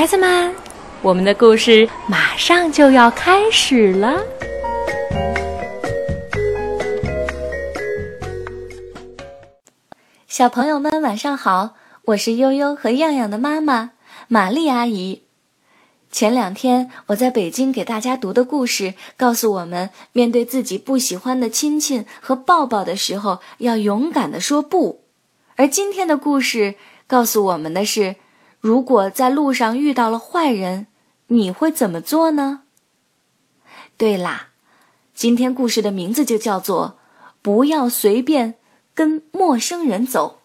孩子们，我们的故事马上就要开始了。小朋友们，晚上好！我是悠悠和样样的妈妈玛丽阿姨。前两天我在北京给大家读的故事，告诉我们，面对自己不喜欢的亲亲和抱抱的时候，要勇敢的说不。而今天的故事告诉我们的是，如果在路上遇到了坏人，你会怎么做呢？对啦，今天故事的名字就叫做“不要随便跟陌生人走”。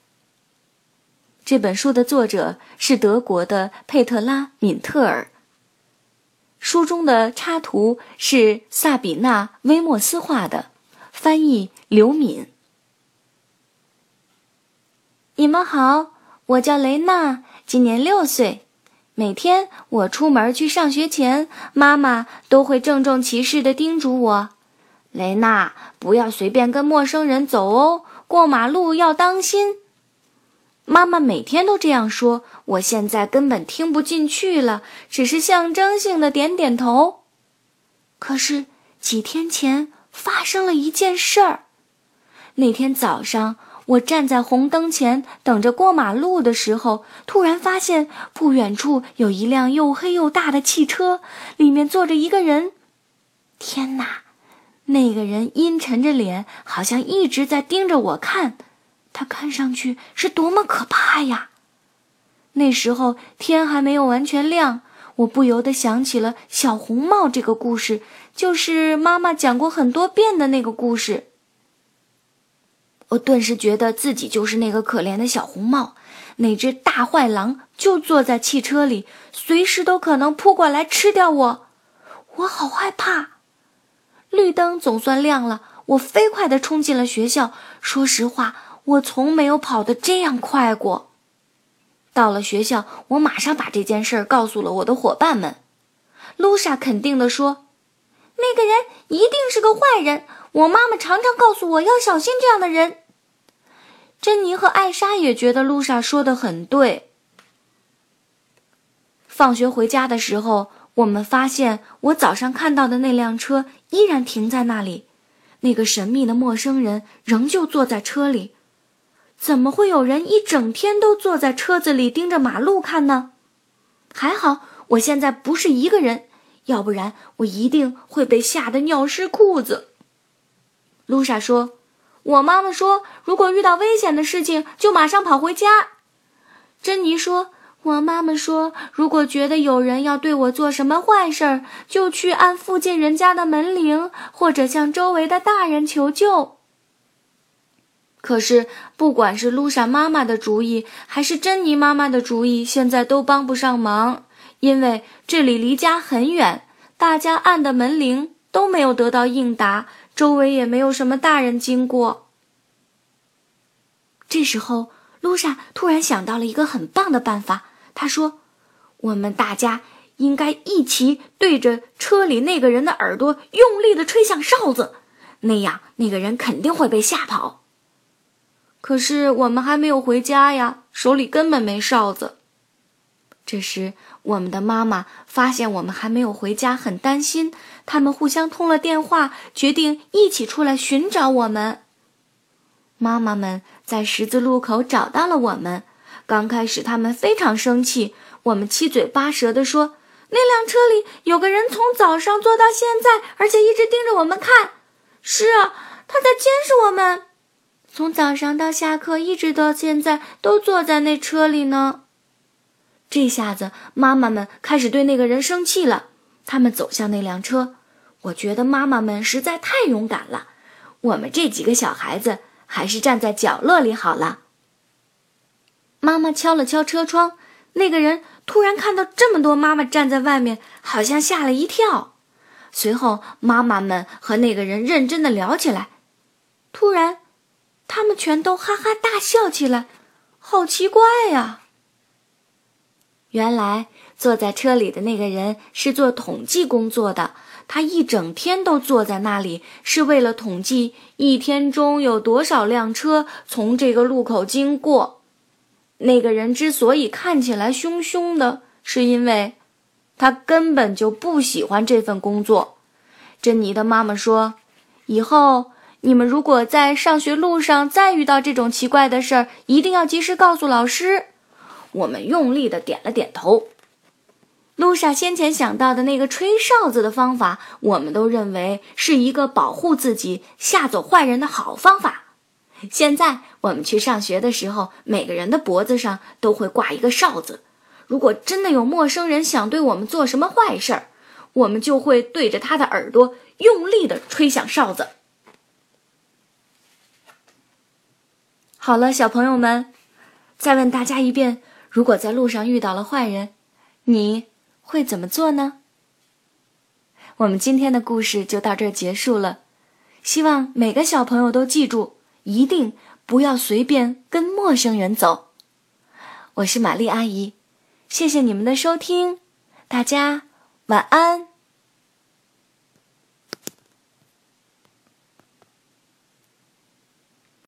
这本书的作者是德国的佩特拉·敏特尔。书中的插图是萨比娜·威莫斯画的，翻译刘敏。你们好，我叫雷娜，今年六岁。每天我出门去上学前，妈妈都会郑重其事地叮嘱我：“雷娜，不要随便跟陌生人走哦，过马路要当心。”妈妈每天都这样说，我现在根本听不进去了，只是象征性的点点头。可是几天前发生了一件事儿。那天早上，我站在红灯前等着过马路的时候，突然发现不远处有一辆又黑又大的汽车，里面坐着一个人。天哪，那个人阴沉着脸，好像一直在盯着我看。他看上去是多么可怕呀！那时候天还没有完全亮，我不由得想起了小红帽这个故事，就是妈妈讲过很多遍的那个故事。我顿时觉得自己就是那个可怜的小红帽，那只大坏狼就坐在汽车里，随时都可能扑过来吃掉我。我好害怕！绿灯总算亮了，我飞快地冲进了学校。说实话。我从没有跑得这样快过。到了学校，我马上把这件事儿告诉了我的伙伴们。露莎肯定地说：“那个人一定是个坏人。我妈妈常常告诉我要小心这样的人。”珍妮和艾莎也觉得露莎说的很对。放学回家的时候，我们发现我早上看到的那辆车依然停在那里，那个神秘的陌生人仍旧坐在车里。怎么会有人一整天都坐在车子里盯着马路看呢？还好我现在不是一个人，要不然我一定会被吓得尿湿裤子。露莎说：“我妈妈说，如果遇到危险的事情，就马上跑回家。”珍妮说：“我妈妈说，如果觉得有人要对我做什么坏事儿，就去按附近人家的门铃，或者向周围的大人求救。”可是，不管是露莎妈妈的主意，还是珍妮妈妈的主意，现在都帮不上忙，因为这里离家很远，大家按的门铃都没有得到应答，周围也没有什么大人经过。这时候，露莎突然想到了一个很棒的办法，她说：“我们大家应该一起对着车里那个人的耳朵用力的吹响哨子，那样那个人肯定会被吓跑。”可是我们还没有回家呀，手里根本没哨子。这时，我们的妈妈发现我们还没有回家，很担心。他们互相通了电话，决定一起出来寻找我们。妈妈们在十字路口找到了我们。刚开始，他们非常生气。我们七嘴八舌地说：“那辆车里有个人，从早上坐到现在，而且一直盯着我们看。是啊，他在监视我们。”从早上到下课，一直到现在都坐在那车里呢。这下子，妈妈们开始对那个人生气了。他们走向那辆车。我觉得妈妈们实在太勇敢了。我们这几个小孩子还是站在角落里好了。妈妈敲了敲车窗，那个人突然看到这么多妈妈站在外面，好像吓了一跳。随后，妈妈们和那个人认真的聊起来。突然。他们全都哈哈大笑起来，好奇怪呀！原来坐在车里的那个人是做统计工作的，他一整天都坐在那里，是为了统计一天中有多少辆车从这个路口经过。那个人之所以看起来凶凶的，是因为他根本就不喜欢这份工作。珍妮的妈妈说：“以后你们如果在上学路上再遇到这种奇怪的事儿，一定要及时告诉老师。”我们用力的点了点头。露莎先前想到的那个吹哨子的方法，我们都认为是一个保护自己、吓走坏人的好方法。现在我们去上学的时候，每个人的脖子上都会挂一个哨子。如果真的有陌生人想对我们做什么坏事儿，我们就会对着他的耳朵用力的吹响哨子。好了，小朋友们，再问大家一遍：如果在路上遇到了坏人，你？会怎么做呢？我们今天的故事就到这儿结束了。希望每个小朋友都记住，一定不要随便跟陌生人走。我是玛丽阿姨，谢谢你们的收听，大家晚安。